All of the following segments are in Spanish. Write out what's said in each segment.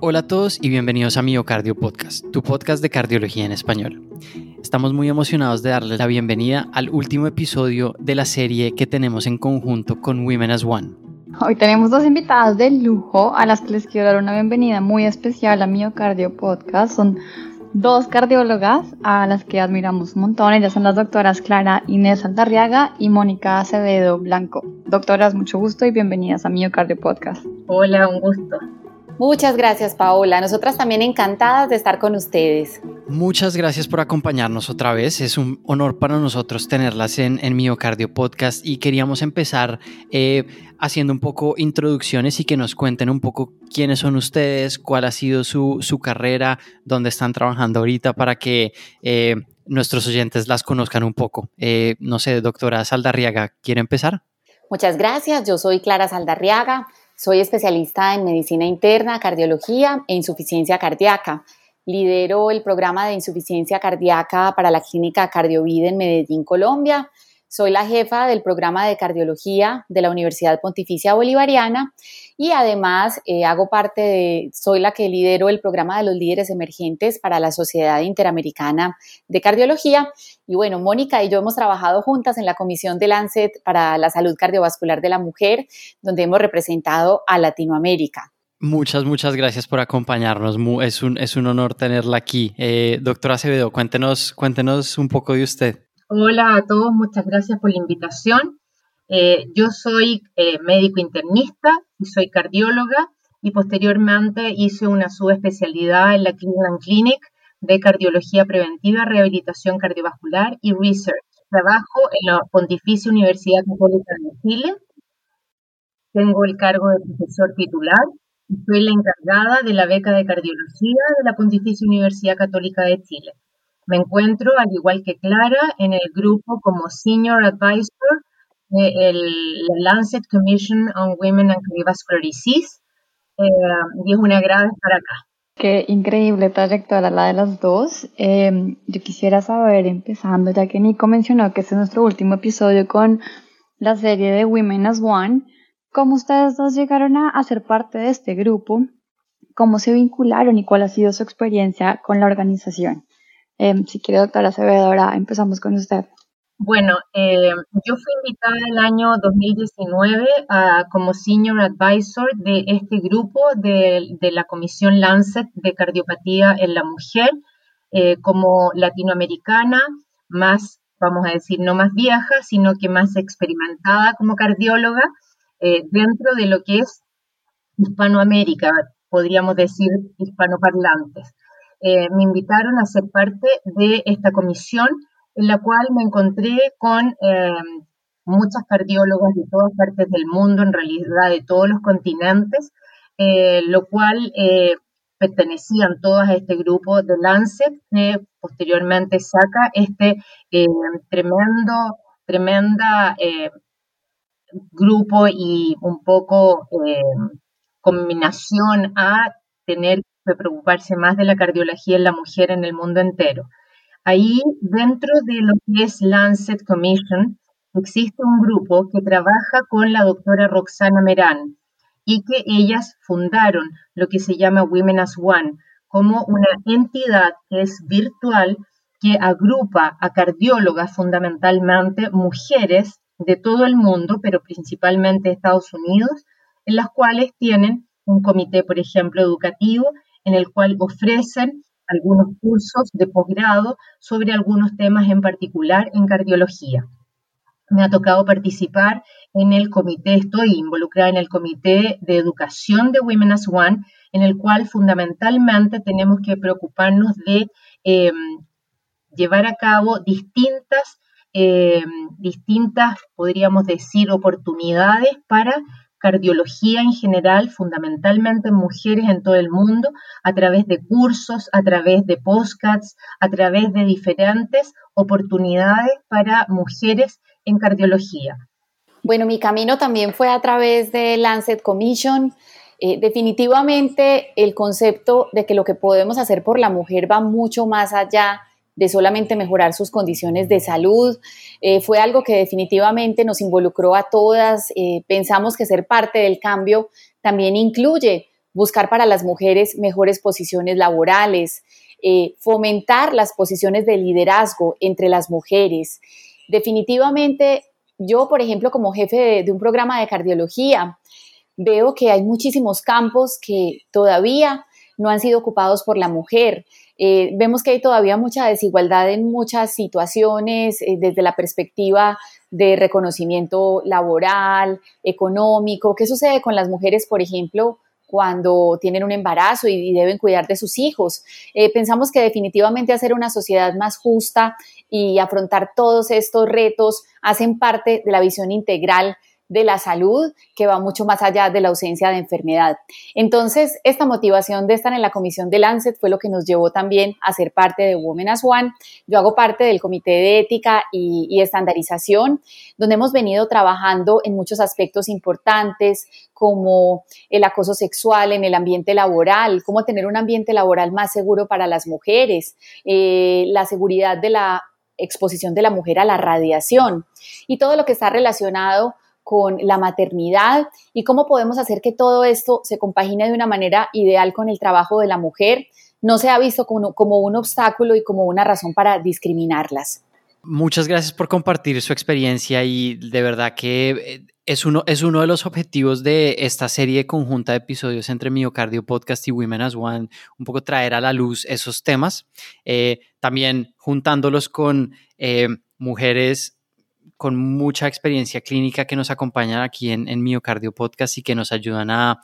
Hola a todos y bienvenidos a Miocardio Podcast, tu podcast de cardiología en español. Estamos muy emocionados de darles la bienvenida al último episodio de la serie que tenemos en conjunto con Women as One. Hoy tenemos dos invitadas de lujo a las que les quiero dar una bienvenida muy especial a Miocardio Podcast. Son dos cardiólogas a las que admiramos un montón. Ellas son las doctoras Clara Inés Aldarriaga y Mónica Acevedo Blanco. Doctoras, mucho gusto y bienvenidas a Miocardio Podcast. Hola, un gusto. Muchas gracias, Paola. Nosotras también encantadas de estar con ustedes. Muchas gracias por acompañarnos otra vez. Es un honor para nosotros tenerlas en, en Miocardio Podcast y queríamos empezar eh, haciendo un poco introducciones y que nos cuenten un poco quiénes son ustedes, cuál ha sido su, su carrera, dónde están trabajando ahorita para que eh, nuestros oyentes las conozcan un poco. Eh, no sé, doctora Saldarriaga, ¿quiere empezar? Muchas gracias. Yo soy Clara Saldarriaga. Soy especialista en medicina interna, cardiología e insuficiencia cardíaca. Lidero el programa de insuficiencia cardíaca para la clínica Cardiovida en Medellín, Colombia. Soy la jefa del programa de cardiología de la Universidad Pontificia Bolivariana y además eh, hago parte de, soy la que lidero el programa de los líderes emergentes para la Sociedad Interamericana de Cardiología. Y bueno, Mónica y yo hemos trabajado juntas en la Comisión de Lancet para la Salud Cardiovascular de la Mujer, donde hemos representado a Latinoamérica. Muchas, muchas gracias por acompañarnos. Es un, es un honor tenerla aquí. Eh, doctora Acevedo, cuéntenos, cuéntenos un poco de usted. Hola a todos, muchas gracias por la invitación. Eh, yo soy eh, médico internista y soy cardióloga y posteriormente hice una subespecialidad en la Cleveland Clinic de cardiología preventiva, rehabilitación cardiovascular y research. Trabajo en la Pontificia Universidad Católica de Chile. Tengo el cargo de profesor titular y soy la encargada de la beca de cardiología de la Pontificia Universidad Católica de Chile. Me encuentro, al igual que Clara, en el grupo como Senior Advisor de la Lancet Commission on Women and Cardiovascular Disease eh, y es una gran estar acá. Qué increíble trayectoria la de las dos. Eh, yo quisiera saber, empezando, ya que Nico mencionó que este es nuestro último episodio con la serie de Women as One, ¿cómo ustedes dos llegaron a, a ser parte de este grupo? ¿Cómo se vincularon y cuál ha sido su experiencia con la organización? Em, si quiere, doctora Acevedo, ahora empezamos con usted. Bueno, eh, yo fui invitada el año 2019 como Senior Advisor de este grupo de, la Comisión Lancet de Cardiopatía en la Mujer, eh, como latinoamericana, más, vamos a decir, no más vieja, sino que más experimentada como cardióloga eh, dentro de lo que es Hispanoamérica, podríamos decir hispanoparlantes. Me invitaron a ser parte de esta comisión en la cual me encontré con eh, muchas cardiólogas de todas partes del mundo, en realidad de todos los continentes, eh, lo cual pertenecían todas a este grupo de Lancet, que posteriormente saca este tremendo, tremenda grupo y un poco combinación a tener de preocuparse más de la cardiología en la mujer en el mundo entero. Ahí, dentro de lo que es Lancet Commission, existe un grupo que trabaja con la doctora Roxana Merán y que ellas fundaron lo que se llama Women as One como una entidad que es virtual que agrupa a cardiólogas fundamentalmente mujeres de todo el mundo, pero principalmente Estados Unidos, en las cuales tienen un comité, por ejemplo, educativo en el cual ofrecen algunos cursos de posgrado sobre algunos temas en particular en cardiología. Me ha tocado participar en el comité, estoy involucrada en el comité de educación de Women as One, en el cual fundamentalmente tenemos que preocuparnos de em, llevar a cabo distintas, em, distintas, podríamos decir, oportunidades para cardiología en general, fundamentalmente en mujeres en todo el mundo, a través de cursos, a través de postcards, a través de diferentes oportunidades para mujeres en cardiología. Bueno, mi camino también fue a través de Lancet Commission. Eh, definitivamente el concepto de que lo que podemos hacer por la mujer va mucho más allá de solamente mejorar sus condiciones de salud. Eh, fue algo que definitivamente nos involucró a todas. Eh, pensamos que ser parte del cambio también incluye buscar para las mujeres mejores posiciones laborales, eh, fomentar las posiciones de liderazgo entre las mujeres. Definitivamente, yo, por ejemplo, como jefe de un programa de cardiología, veo que hay muchísimos campos que todavía no han sido ocupados por la mujer. Eh, vemos que hay todavía mucha desigualdad en muchas situaciones eh, desde la perspectiva de reconocimiento laboral, económico. ¿Qué sucede con las mujeres, por ejemplo, cuando tienen un embarazo y, deben cuidar de sus hijos? Eh, pensamos que definitivamente hacer una sociedad más justa y afrontar todos estos retos hacen parte de la visión integral de la salud que va mucho más allá de la ausencia de enfermedad. Entonces, esta motivación de estar en la comisión de Lancet fue lo que nos llevó también a ser parte de Women as One. Yo hago parte del comité de ética y, estandarización, donde hemos venido trabajando en muchos aspectos importantes como el acoso sexual en el ambiente laboral, cómo tener un ambiente laboral más seguro para las mujeres, eh, la seguridad de la exposición de la mujer a la radiación y todo lo que está relacionado con la maternidad y cómo podemos hacer que todo esto se compagine de una manera ideal con el trabajo de la mujer, no sea visto como, un obstáculo y como una razón para discriminarlas. Muchas gracias por compartir su experiencia y de verdad que eh, es uno, es uno de los objetivos de esta serie conjunta de episodios entre Miocardio Podcast y Women as One, un poco traer a la luz esos temas, eh, también juntándolos con eh, mujeres con mucha experiencia clínica que nos acompañan aquí en, en Miocardio Podcast y que nos ayudan a,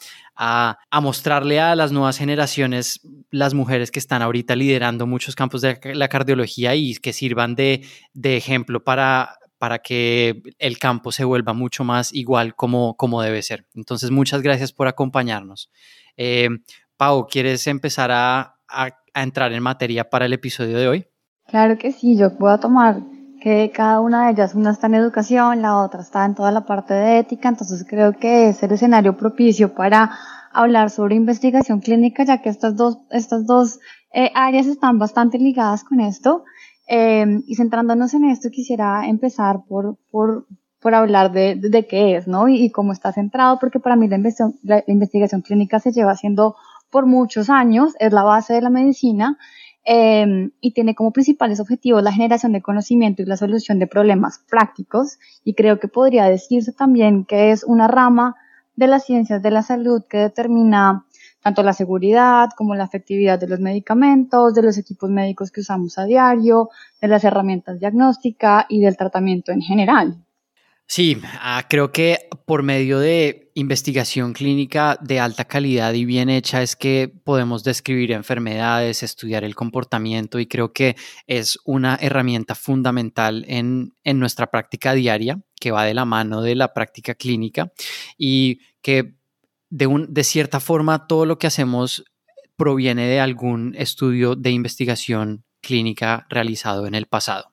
mostrarle a las nuevas generaciones las mujeres que están ahorita liderando muchos campos de la cardiología y que sirvan de, ejemplo para, para que el campo se vuelva mucho más igual como, como debe ser. Entonces, muchas gracias por acompañarnos. Eh, Pau, ¿quieres empezar a, a, entrar en materia para el episodio de hoy? Claro que sí, yo puedo tomar que cada una de ellas, una está en educación, la otra está en toda la parte de ética, entonces creo que es el escenario propicio para hablar sobre investigación clínica, ya que estas dos, estas dos eh, áreas están bastante ligadas con esto. Eh, y centrándonos en esto, quisiera empezar por, por, por hablar de, de, qué es, ¿no? Y, cómo está centrado, porque para mí la investigación, la investigación clínica se lleva haciendo por muchos años, es la base de la medicina, Em, y tiene como principales objetivos la generación de conocimiento y la solución de problemas prácticos y creo que podría decirse también que es una rama de las ciencias de la salud que determina tanto la seguridad como la efectividad de los medicamentos, de los equipos médicos que usamos a diario, de las herramientas diagnósticas y del tratamiento en general. Sí, ah, creo que por medio de investigación clínica de alta calidad y bien hecha es que podemos describir enfermedades, estudiar el comportamiento y creo que es una herramienta fundamental en, nuestra práctica diaria que va de la mano de la práctica clínica y que de, un, de cierta forma todo lo que hacemos proviene de algún estudio de investigación clínica realizado en el pasado.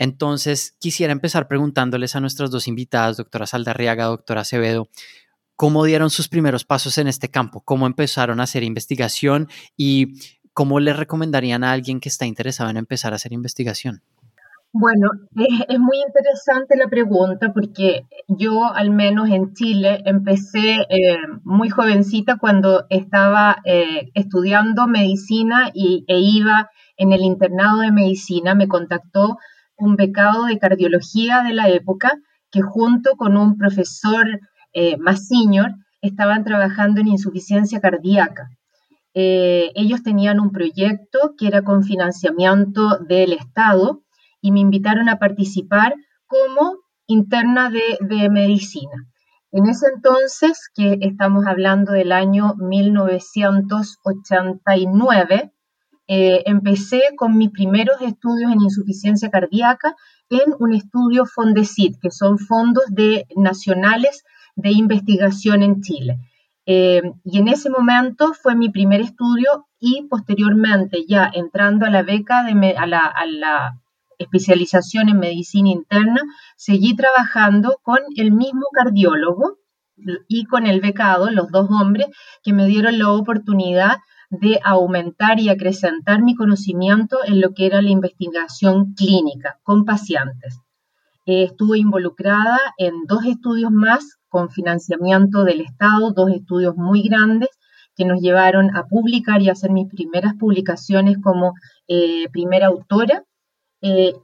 Entonces, quisiera empezar preguntándoles a nuestras dos invitadas, doctora Saldarriaga, doctora Acevedo, cómo dieron sus primeros pasos en este campo, cómo empezaron a hacer investigación y cómo le recomendarían a alguien que está interesado en empezar a hacer investigación. Bueno, es, muy interesante la pregunta porque yo al menos en Chile empecé eh, muy jovencita cuando estaba eh, estudiando medicina y, e iba en el internado de medicina, me contactó un becado de cardiología de la época que junto con un profesor eh, más senior estaban trabajando en insuficiencia cardíaca. Eh, ellos tenían un proyecto que era con financiamiento del Estado y me invitaron a participar como interna de, de medicina. En ese entonces, que estamos hablando del año 1989, eh, empecé con mis primeros estudios en insuficiencia cardíaca en un estudio FONDECIT, que son fondos de, nacionales de investigación en Chile. Eh, y en ese momento fue mi primer estudio y posteriormente ya entrando a la beca, de, a la especialización en medicina interna, seguí trabajando con el mismo cardiólogo y con el becado, los dos hombres que me dieron la oportunidad de aumentar y acrecentar mi conocimiento en lo que era la investigación clínica con pacientes. estuve involucrada en dos estudios más con financiamiento del Estado, dos estudios muy grandes que nos llevaron a publicar y hacer mis primeras publicaciones como eh, primera autora, eh,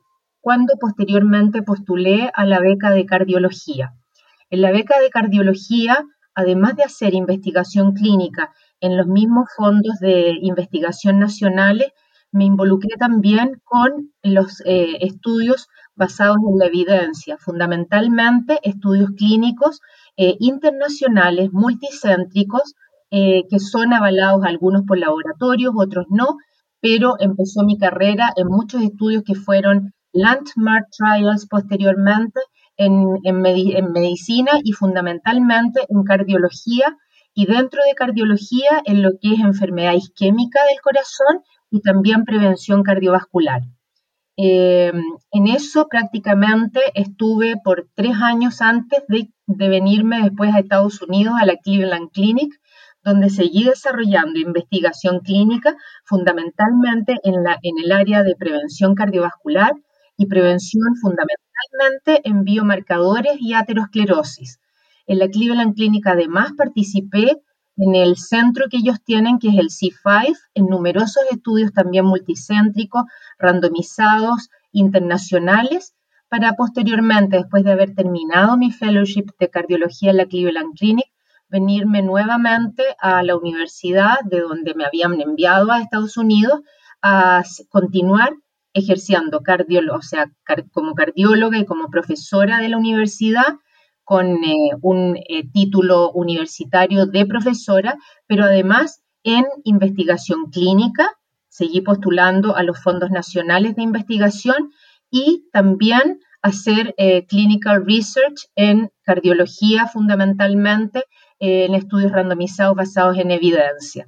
cuando posteriormente postulé a la beca de cardiología. En la beca de cardiología, además de hacer investigación clínica en los mismos fondos de investigación nacionales, me involucré también con los eh, estudios basados en la evidencia, fundamentalmente estudios clínicos eh, internacionales, multicéntricos, eh, que son avalados algunos por laboratorios, otros no, pero empezó mi carrera en muchos estudios que fueron landmark trials posteriormente en, en medicina y fundamentalmente en cardiología y dentro de cardiología en lo que es enfermedad isquémica del corazón y también prevención cardiovascular. Eh, en eso prácticamente estuve por tres años antes de, venirme después a Estados Unidos a la Cleveland Clinic, donde seguí desarrollando investigación clínica fundamentalmente en, la, en el área de prevención cardiovascular y prevención fundamentalmente en biomarcadores y aterosclerosis. En la Cleveland Clinic. Además participé en el centro que ellos tienen, que es el C5, en numerosos estudios también multicéntricos, randomizados, internacionales, para posteriormente, después de haber terminado mi fellowship de cardiología en la Cleveland Clinic, venirme nuevamente a la universidad de donde me habían enviado a Estados Unidos a continuar ejerciendo cardiólogo, o sea, como cardióloga y como profesora de la universidad con eh, un eh, título universitario de profesora, pero además en investigación clínica. Seguí postulando a los fondos nacionales de investigación y también hacer eh, clinical research en cardiología fundamentalmente, en estudios randomizados basados en evidencia.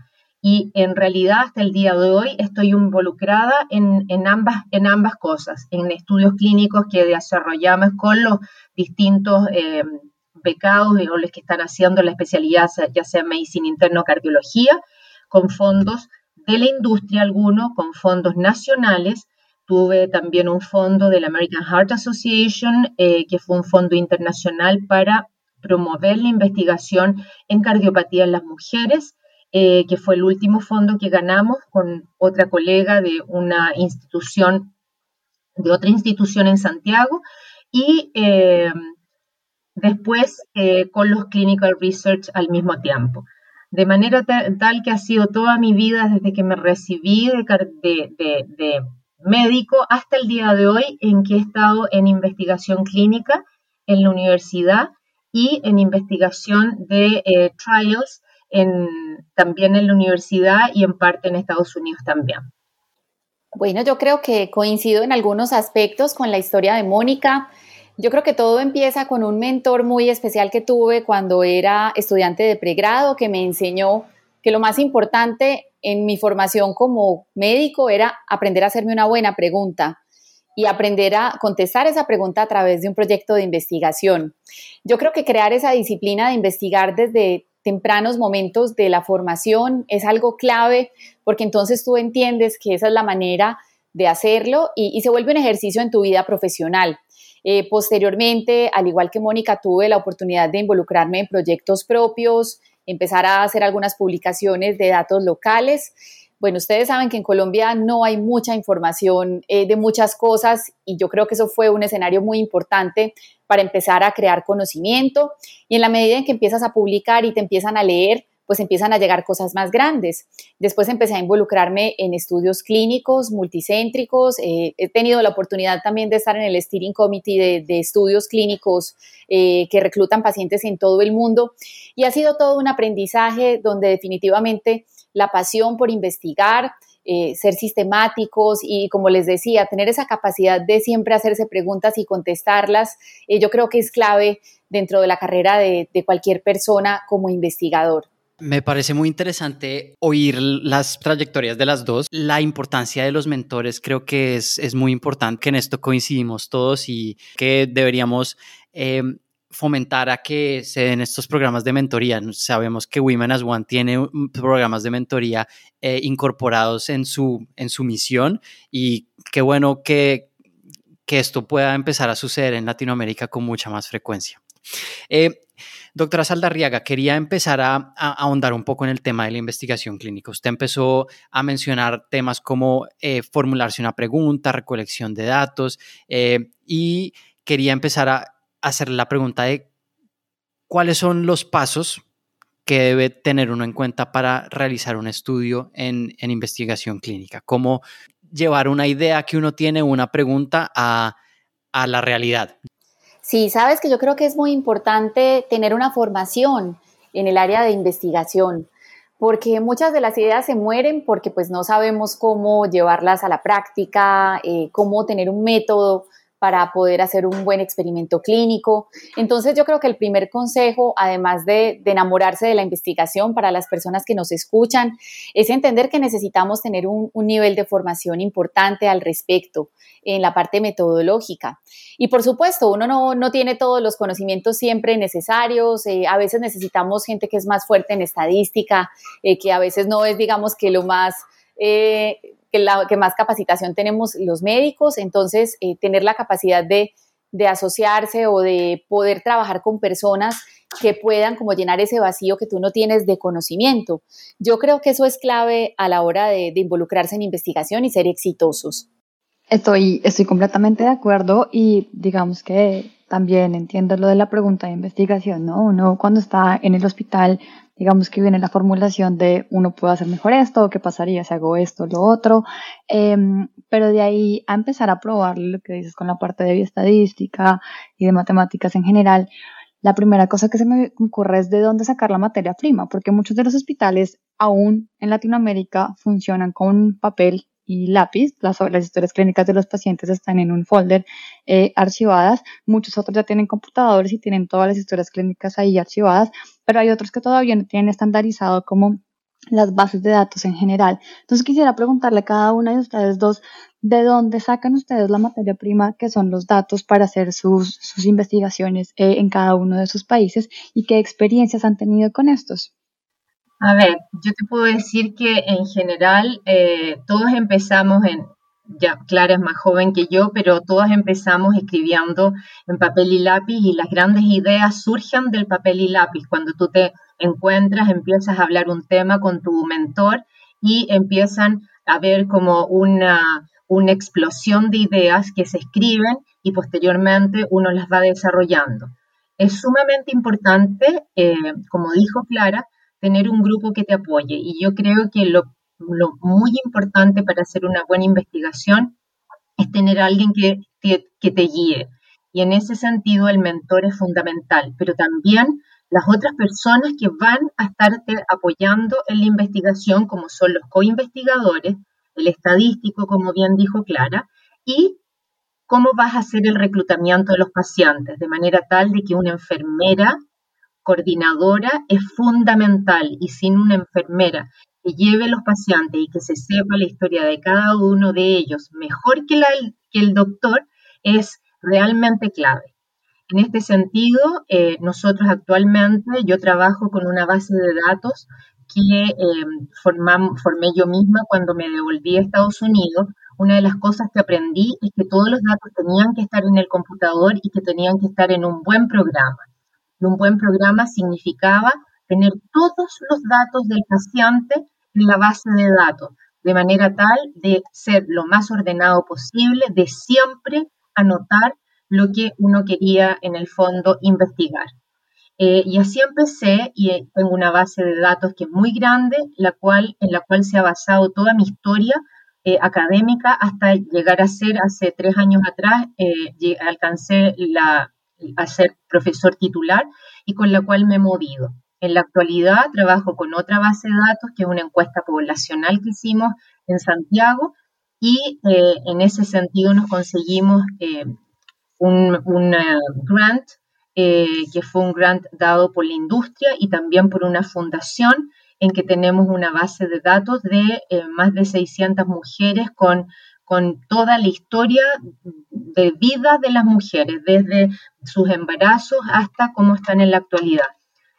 Y en realidad hasta el día de hoy estoy involucrada en, ambas, en ambas cosas, en estudios clínicos que desarrollamos con los distintos eh, becados o los que están haciendo la especialidad, ya sea en medicina interna o cardiología, con fondos de la industria alguno, con fondos nacionales. Tuve también un fondo de la American Heart Association, eh, que fue un fondo internacional para promover la investigación en cardiopatía en las mujeres eh, que fue el último fondo que ganamos con otra colega de una institución, de otra institución en Santiago, y eh, después eh, con los clinical research al mismo tiempo. De manera tal que ha sido toda mi vida desde que me recibí de, de, médico hasta el día de hoy en que he estado en investigación clínica en la universidad y en investigación de trials también en la universidad y en parte en Estados Unidos también. Bueno, yo creo que coincido en algunos aspectos con la historia de Mónica. Yo creo que todo empieza con un mentor muy especial que tuve cuando era estudiante de pregrado, que me enseñó que lo más importante en mi formación como médico era aprender a hacerme una buena pregunta y aprender a contestar esa pregunta a través de un proyecto de investigación. Yo creo que crear esa disciplina de investigar desde tempranos momentos de la formación es algo clave porque entonces tú entiendes que esa es la manera de hacerlo y, se vuelve un ejercicio en tu vida profesional. Eh, posteriormente, al igual que Mónica, tuve la oportunidad de involucrarme en proyectos propios, empezar a hacer algunas publicaciones de datos locales bueno, ustedes saben que en Colombia no hay mucha información eh, de muchas cosas y yo creo que eso fue un escenario muy importante para empezar a crear conocimiento y en la medida en que empiezas a publicar y te empiezan a leer, pues empiezan a llegar cosas más grandes. Después empecé a involucrarme en estudios clínicos, multicéntricos. Eh, he tenido la oportunidad también de estar en el Steering Committee de, estudios clínicos eh, que reclutan pacientes en todo el mundo. Y ha sido todo un aprendizaje donde definitivamente la pasión por investigar, eh, ser sistemáticos y, como les decía, tener esa capacidad de siempre hacerse preguntas y contestarlas, yo creo que es clave dentro de la carrera de cualquier persona como investigador. Me parece muy interesante oír las trayectorias de las dos. La importancia de los mentores creo que es, es muy importante, que en esto coincidimos todos y que deberíamos eh, fomentar a que se den estos programas de mentoría. Sabemos que Women as One tiene programas de mentoría eh, incorporados en su, en su misión y qué bueno que, que esto pueda empezar a suceder en Latinoamérica con mucha más frecuencia. Eh, Doctora Saldarriaga, quería empezar a, ahondar un poco en el tema de la investigación clínica. Usted empezó a mencionar temas como eh, formularse una pregunta, recolección de datos, y quería empezar a hacer la pregunta de cuáles son los pasos que debe tener uno en cuenta para realizar un estudio en, investigación clínica. Cómo llevar una idea que uno tiene, una pregunta, a, a la realidad. Sí, sabes que yo creo que es muy importante tener una formación en el área de investigación, porque muchas de las ideas se mueren porque pues no sabemos cómo llevarlas a la práctica, eh, cómo tener un método para poder hacer un buen experimento clínico. Entonces yo creo que el primer consejo, además de, enamorarse de la investigación para las personas que nos escuchan, es entender que necesitamos tener un, nivel de formación importante al respecto en la parte metodológica. Y por supuesto, uno no, tiene todos los conocimientos siempre necesarios, eh, a veces necesitamos gente que es más fuerte en estadística, eh, que a veces no es, digamos, que lo más... Eh, que, la, que más capacitación tenemos los médicos, entonces eh, tener la capacidad de, de asociarse o de poder trabajar con personas que puedan como llenar ese vacío que tú no tienes de conocimiento. Yo creo que eso es clave a la hora de, de involucrarse en investigación y ser exitosos. Estoy, estoy completamente de acuerdo y digamos que también entiendo lo de la pregunta de investigación, ¿no? Uno cuando está en el hospital digamos que viene la formulación de uno puede hacer mejor esto, qué pasaría si hago esto, lo otro, em, pero de ahí a empezar a probar lo que dices con la parte de bioestadística y de matemáticas en general, la primera cosa que se me ocurre es de dónde sacar la materia prima, porque muchos de los hospitales aún en Latinoamérica funcionan con papel y lápiz. Las, las, historias clínicas de los pacientes están en un folder eh, archivadas. Muchos otros ya tienen computadores y tienen todas las historias clínicas ahí archivadas, pero hay otros que todavía no tienen estandarizado como las bases de datos en general. Entonces quisiera preguntarle a cada una de ustedes dos, ¿de dónde sacan ustedes la materia prima que son los datos para hacer sus, sus investigaciones eh, en cada uno de sus países y qué experiencias han tenido con estos? A ver, yo te puedo decir que en general eh, todos empezamos en, Clara es más joven que yo, pero todos empezamos escribiendo en papel y lápiz y las grandes ideas surgen del papel y lápiz. Cuando tú te encuentras, empiezas a hablar un tema con tu mentor y empiezan a ver como una, una explosión de ideas que se escriben y posteriormente uno las va desarrollando. Es sumamente importante, eh, como dijo Clara, tener un grupo que te apoye. Y yo creo que lo, muy importante para hacer una buena investigación es tener a alguien que, que te guíe. Y en ese sentido el mentor es fundamental, pero también las otras personas que van a estarte apoyando en la investigación, como son los co-investigadores, el estadístico, como bien dijo Clara, y cómo vas a hacer el reclutamiento de los pacientes, de manera tal de que una enfermera coordinadora es fundamental y sin una enfermera que lleve los pacientes y que se sepa la historia de cada uno de ellos mejor que, que el doctor es realmente clave. En este sentido, eh, nosotros actualmente, yo trabajo con una base de datos que eh, formé yo misma cuando me devolví a Estados Unidos. Una de las cosas que aprendí es que todos los datos tenían que estar en el computador y que tenían que estar en un buen programa un buen programa significaba tener todos los datos del paciente en la base de datos, de manera tal de ser lo más ordenado posible, de siempre anotar lo que uno quería en el fondo investigar. Eh, y así empecé y eh, tengo una base de datos que es muy grande, la cual, en la cual se ha basado toda mi historia eh, académica hasta llegar a ser, hace tres años atrás, alcancé la, a ser profesor titular y con la cual me he movido. En la actualidad trabajo con otra base de datos, que es una encuesta poblacional que hicimos en Santiago, y eh, en ese sentido nos conseguimos eh, un, grant, eh, que fue un grant dado por la industria y también por una fundación en que tenemos una base de datos de más de 600 mujeres con con toda la historia de vida de las mujeres, desde sus embarazos hasta cómo están en la actualidad.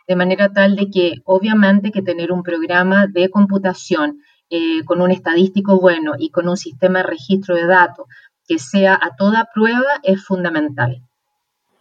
De manera tal de que obviamente que tener un programa de computación eh, con un estadístico bueno y con un sistema de registro de datos que sea a toda prueba es fundamental.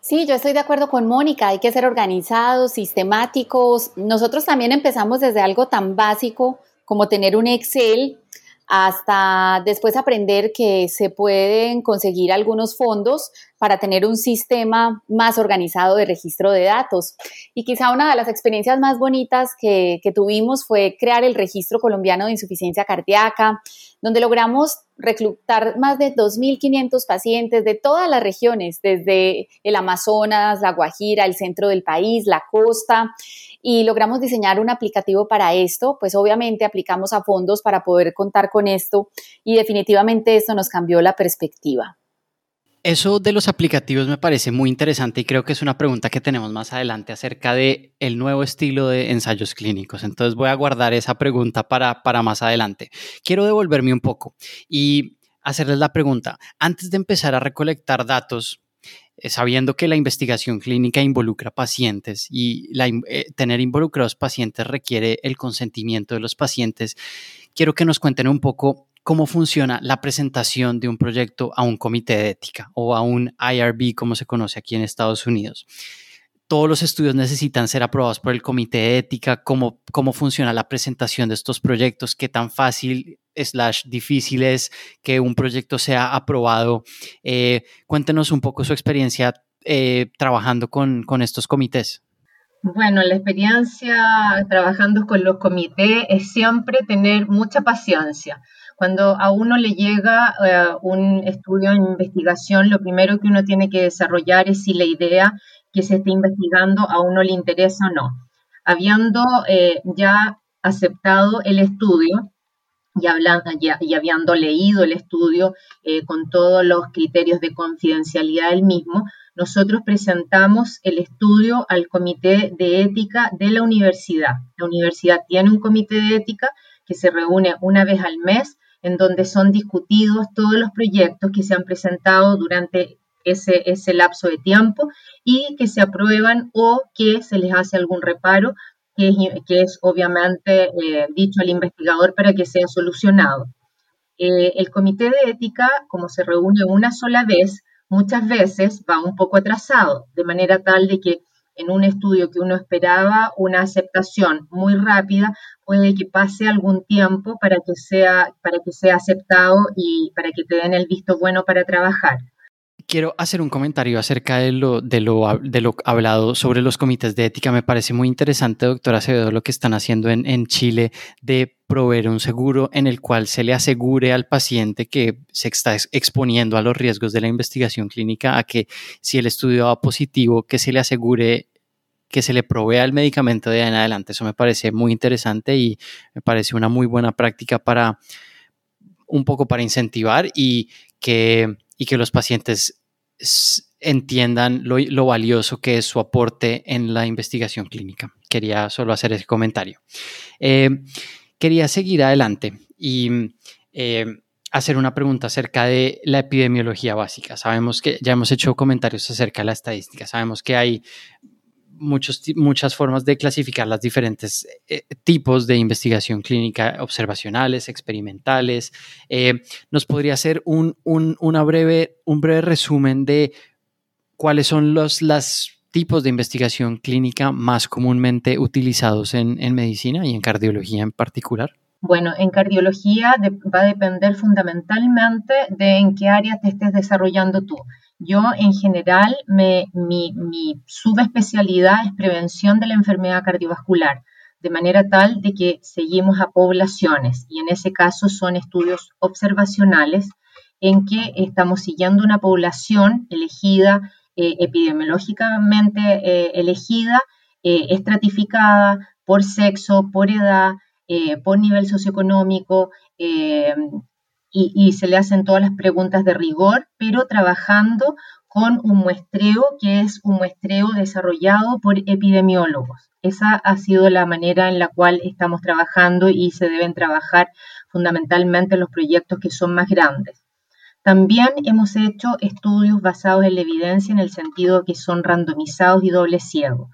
Sí, yo estoy de acuerdo con Mónica, hay que ser organizados, sistemáticos. Nosotros también empezamos desde algo tan básico como tener un Excel hasta después aprender que se pueden conseguir algunos fondos para tener un sistema más organizado de registro de datos. Y quizá una de las experiencias más bonitas que, tuvimos fue crear el registro colombiano de insuficiencia cardíaca, donde logramos reclutar más de 2.500 pacientes de todas las regiones, desde el Amazonas, la Guajira, el centro del país, la costa, y logramos diseñar un aplicativo para esto, pues obviamente aplicamos a fondos para poder contar con esto y definitivamente esto nos cambió la perspectiva. Eso de los aplicativos me parece muy interesante y creo que es una pregunta que tenemos más adelante acerca de el nuevo estilo de ensayos clínicos. Entonces voy a guardar esa pregunta para, para más adelante. Quiero devolverme un poco y hacerles la pregunta. Antes de empezar a recolectar datos, eh, sabiendo que la investigación clínica involucra pacientes y eh, tener involucrados pacientes requiere el consentimiento de los pacientes, quiero que nos cuenten un poco cómo funciona la presentación de un proyecto a un comité de ética o a un IRB, como se conoce aquí en Estados Unidos. Todos los estudios necesitan ser aprobados por el comité de ética, cómo, cómo funciona la presentación de estos proyectos, qué tan fácil slash difícil es que un proyecto sea aprobado. Eh, cuéntenos un poco su experiencia eh, trabajando con, estos comités. Bueno, la experiencia trabajando con los comités es siempre tener mucha paciencia. Cuando a uno le llega eh, un estudio de investigación, lo primero que uno tiene que desarrollar es si la idea que se está investigando a uno le interesa o no. Habiendo ya aceptado el estudio, y, hablando, y, habiendo leído el estudio eh, con todos los criterios de confidencialidad del mismo, nosotros presentamos el estudio al comité de ética de la universidad. La universidad tiene un comité de ética que se reúne una vez al mes en donde son discutidos todos los proyectos que se han presentado durante ese, ese lapso de tiempo y que se aprueban o que se les hace algún reparo que es, obviamente eh, dicho al investigador para que sea solucionado. Eh, el comité de ética, como se reúne una sola vez, muchas veces va un poco atrasado, de manera tal de que en un estudio que uno esperaba una aceptación muy rápida, puede que pase algún tiempo para que sea, para que sea aceptado y para que te den el visto bueno para trabajar. Quiero hacer un comentario acerca de lo, de, lo, de lo hablado sobre los comités de ética. Me parece muy interesante, doctora Acevedo, lo que están haciendo en, en Chile de proveer un seguro en el cual se le asegure al paciente que se está exponiendo a los riesgos de la investigación clínica a que si el estudio va positivo, que se le asegure que se le provea el medicamento de ahí en adelante. Eso me parece muy interesante y me parece una muy buena práctica para un poco para incentivar y que y que los pacientes entiendan lo, valioso que es su aporte en la investigación clínica. Quería solo hacer ese comentario. Eh, quería seguir adelante y eh, hacer una pregunta acerca de la epidemiología básica. Sabemos que ya hemos hecho comentarios acerca de la estadística. Sabemos que hay muchos, muchas formas de clasificar los diferentes eh, tipos de investigación clínica observacionales, experimentales. Eh, ¿Nos podría hacer un, una breve, un breve resumen de cuáles son los tipos de investigación clínica más comúnmente utilizados en, en medicina y en cardiología en particular? Bueno, en cardiología va a depender fundamentalmente de en qué área te estés desarrollando tú. Yo, en general, mi, subespecialidad es prevención de la enfermedad cardiovascular, de manera tal de que seguimos a poblaciones y en ese caso son estudios observacionales en que estamos siguiendo una población elegida, eh, epidemiológicamente eh, elegida, eh, estratificada por sexo, por edad, por nivel socioeconómico, y, se le hacen todas las preguntas de rigor, pero trabajando con un muestreo que es un muestreo desarrollado por epidemiólogos. Esa ha sido la manera en la cual estamos trabajando y se deben trabajar fundamentalmente los proyectos que son más grandes. También hemos hecho estudios basados en la evidencia en el sentido que son randomizados y doble ciego.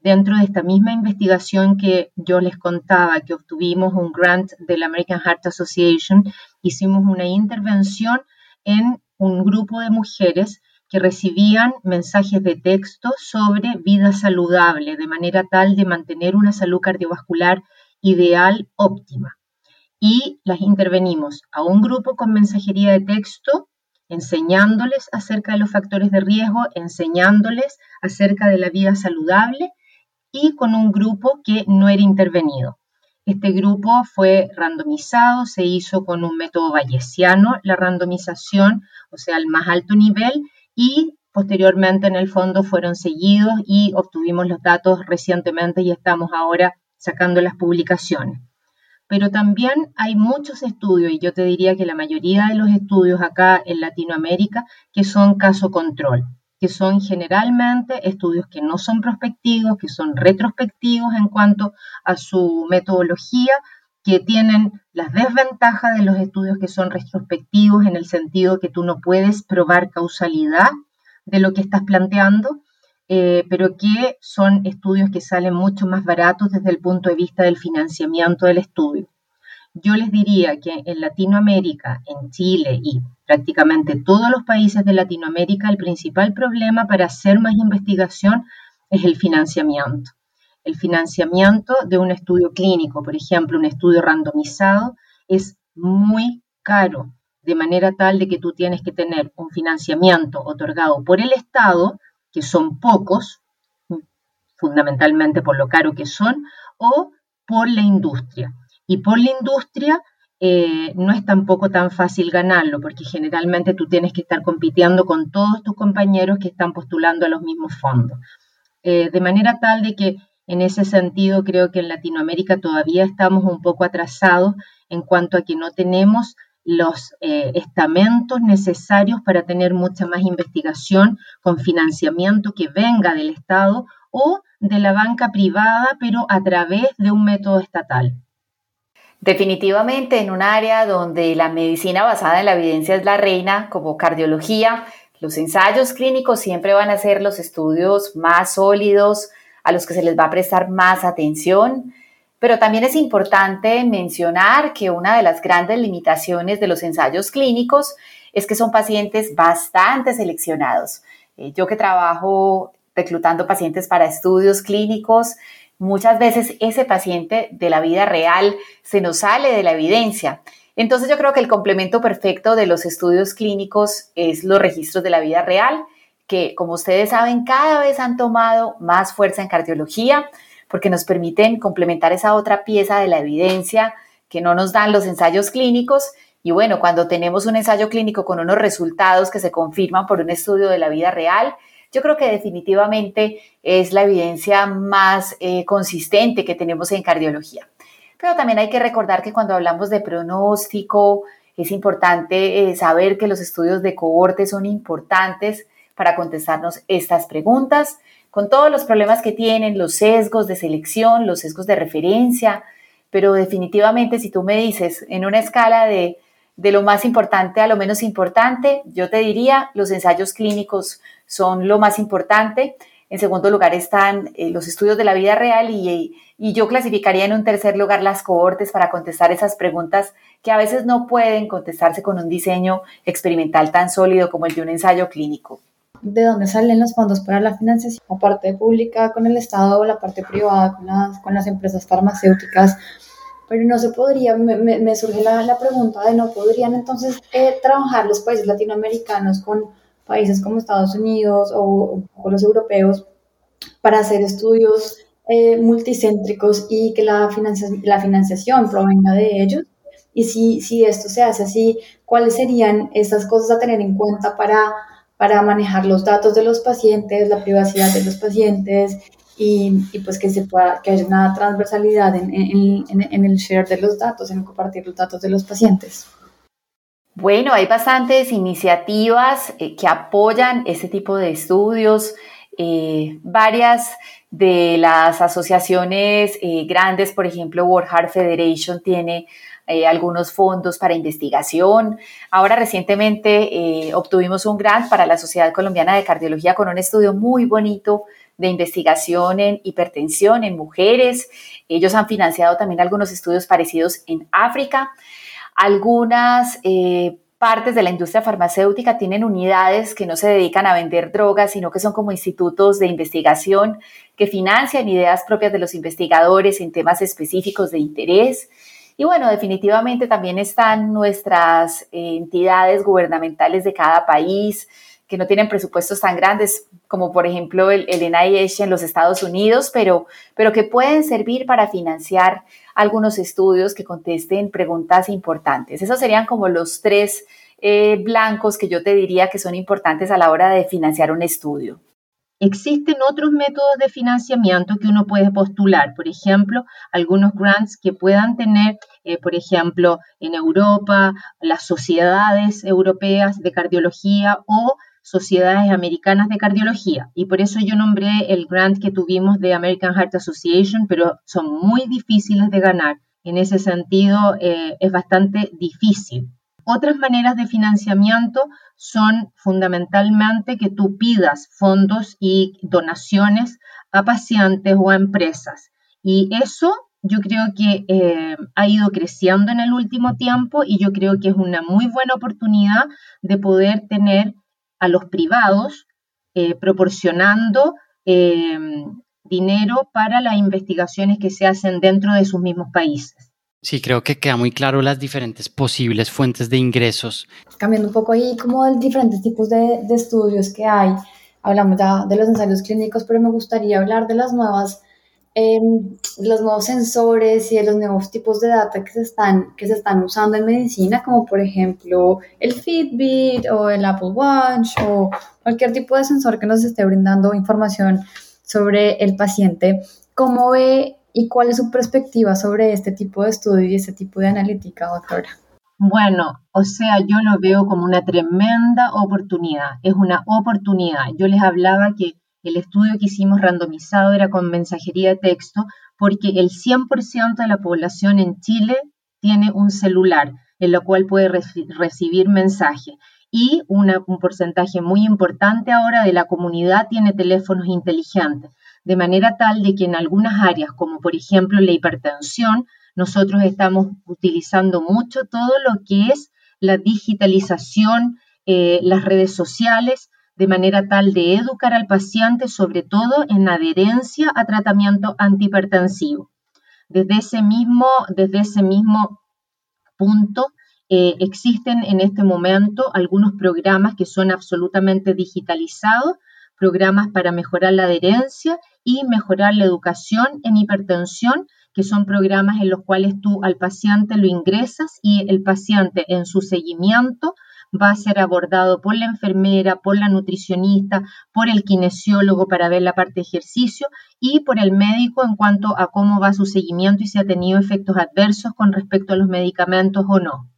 Dentro de esta misma investigación que yo les contaba, que obtuvimos un grant de la American Heart Association, hicimos una intervención en un grupo de mujeres que recibían mensajes de texto sobre vida saludable, de manera tal de mantener una salud cardiovascular ideal óptima. Y las intervenimos a un grupo con mensajería de texto, enseñándoles acerca de los factores de riesgo, enseñándoles acerca de la vida saludable y con un grupo que no era intervenido. Este grupo fue randomizado, se hizo con un método bayesiano, la randomización, o sea, al más alto nivel, y posteriormente en el fondo fueron seguidos y obtuvimos los datos recientemente y estamos ahora sacando las publicaciones. Pero también hay muchos estudios, y yo te diría que la mayoría de los estudios acá en Latinoamérica, que son caso control, que son generalmente estudios que no son prospectivos, que son retrospectivos en cuanto a su metodología, que tienen las desventajas de los estudios que son retrospectivos en el sentido que tú no puedes probar causalidad de lo que estás planteando, eh, pero que son estudios que salen mucho más baratos desde el punto de vista del financiamiento del estudio. Yo les diría que en Latinoamérica, en Chile y prácticamente todos los países de Latinoamérica, el principal problema para hacer más investigación es el financiamiento el financiamiento de un estudio clínico, por ejemplo, un estudio randomizado, es muy caro, de manera tal de que tú tienes que tener un financiamiento otorgado por el Estado, que son pocos, fundamentalmente por lo caro que son, o por la industria. Y por la industria eh, no es tampoco tan fácil ganarlo, porque generalmente tú tienes que estar compitiendo con todos tus compañeros que están postulando a los mismos fondos. Eh, de manera tal de que en ese sentido, creo que en Latinoamérica todavía estamos un poco atrasados en cuanto a que no tenemos los eh, estamentos necesarios para tener mucha más investigación con financiamiento que venga del Estado o de la banca privada, pero a través de un método estatal. Definitivamente en un área donde la medicina basada en la evidencia es la reina, como cardiología, los ensayos clínicos siempre van a ser los estudios más sólidos, a los que se les va a prestar más atención. Pero también es importante mencionar que una de las grandes limitaciones de los ensayos clínicos es que son pacientes bastante seleccionados. Eh, yo que trabajo reclutando pacientes para estudios clínicos, muchas veces ese paciente de la vida real se nos sale de la evidencia. Entonces yo creo que el complemento perfecto de los estudios clínicos es los registros de la vida real que, como ustedes saben, cada vez han tomado más fuerza en cardiología porque nos permiten complementar esa otra pieza de la evidencia que no nos dan los ensayos clínicos. Y bueno, cuando tenemos un ensayo clínico con unos resultados que se confirman por un estudio de la vida real, yo creo que definitivamente es la evidencia más eh, consistente que tenemos en cardiología. Pero también hay que recordar que cuando hablamos de pronóstico, es importante eh, saber que los estudios de cohorte son importantes para contestarnos estas preguntas, con todos los problemas que tienen, los sesgos de selección, los sesgos de referencia, pero definitivamente si tú me dices en una escala de, de lo más importante a lo menos importante, yo te diría los ensayos clínicos son lo más importante. En segundo lugar están eh, los estudios de la vida real y, y, yo clasificaría en un tercer lugar las cohortes para contestar esas preguntas que a veces no pueden contestarse con un diseño experimental tan sólido como el de un ensayo clínico de dónde salen los fondos para la financiación, la parte pública con el Estado la parte privada con las, con las empresas farmacéuticas. Pero no se podría, me, me, surge la, la, pregunta de no podrían entonces eh, trabajar los países latinoamericanos con países como Estados Unidos o, o los europeos para hacer estudios eh, multicéntricos y que la, la financiación provenga de ellos. Y si, si esto se hace así, ¿cuáles serían estas cosas a tener en cuenta para para manejar los datos de los pacientes, la privacidad de los pacientes y, y pues que se pueda, que haya una transversalidad en, en, en, el share de los datos, en compartir los datos de los pacientes. Bueno, hay bastantes iniciativas eh, que apoyan este tipo de estudios. Eh, varias de las asociaciones eh, grandes, por ejemplo, World Heart Federation tiene eh, algunos fondos para investigación. Ahora recientemente eh, obtuvimos un grant para la Sociedad Colombiana de Cardiología con un estudio muy bonito de investigación en hipertensión en mujeres. Ellos han financiado también algunos estudios parecidos en África. Algunas eh, partes de la industria farmacéutica tienen unidades que no se dedican a vender drogas, sino que son como institutos de investigación que financian ideas propias de los investigadores en temas específicos de interés. Y bueno, definitivamente también están nuestras entidades gubernamentales de cada país que no tienen presupuestos tan grandes como por ejemplo el, el NIH en los Estados Unidos, pero, pero que pueden servir para financiar algunos estudios que contesten preguntas importantes. Esos serían como los tres eh, blancos que yo te diría que son importantes a la hora de financiar un estudio. Existen otros métodos de financiamiento que uno puede postular, por ejemplo, algunos grants que puedan tener, eh, por ejemplo, en Europa, las sociedades europeas de cardiología o sociedades americanas de cardiología. Y por eso yo nombré el grant que tuvimos de American Heart Association, pero son muy difíciles de ganar. En ese sentido, eh, es bastante difícil. Otras maneras de financiamiento son fundamentalmente que tú pidas fondos y donaciones a pacientes o a empresas. Y eso yo creo que eh, ha ido creciendo en el último tiempo y yo creo que es una muy buena oportunidad de poder tener a los privados eh, proporcionando eh, dinero para las investigaciones que se hacen dentro de sus mismos países. Sí, creo que queda muy claro las diferentes posibles fuentes de ingresos. Cambiando un poco ahí como de diferentes tipos de, de estudios que hay, hablamos ya de los ensayos clínicos, pero me gustaría hablar de las nuevas Em, los nuevos sensores y de los nuevos tipos de data que se, están, que se están usando en medicina, como por ejemplo el Fitbit o el Apple Watch o cualquier tipo de sensor que nos esté brindando información sobre el paciente. ¿Cómo ve y cuál es su perspectiva sobre este tipo de estudio y este tipo de analítica, doctora? Bueno, o sea, yo lo veo como una tremenda oportunidad, es una oportunidad. Yo les hablaba que el estudio que hicimos randomizado era con mensajería de texto porque el 100% de la población en Chile tiene un celular en lo cual puede recibir mensajes y un porcentaje muy importante ahora de la comunidad tiene teléfonos inteligentes, de manera tal de que en algunas áreas, como por ejemplo la hipertensión, nosotros estamos utilizando mucho todo lo que es la digitalización, eh, las redes sociales, de manera tal de educar al paciente sobre todo en adherencia a tratamiento antihipertensivo. Desde ese mismo, desde ese mismo punto, eh, existen en este momento algunos programas que son absolutamente digitalizados, programas para mejorar la adherencia y mejorar la educación en hipertensión, que son programas en los cuales tú al paciente lo ingresas y el paciente en su seguimiento va a ser abordado por la enfermera, por la nutricionista, por el kinesiólogo para ver la parte de ejercicio y por el médico en cuanto a cómo va su seguimiento y si ha tenido efectos adversos con respecto a los medicamentos o no.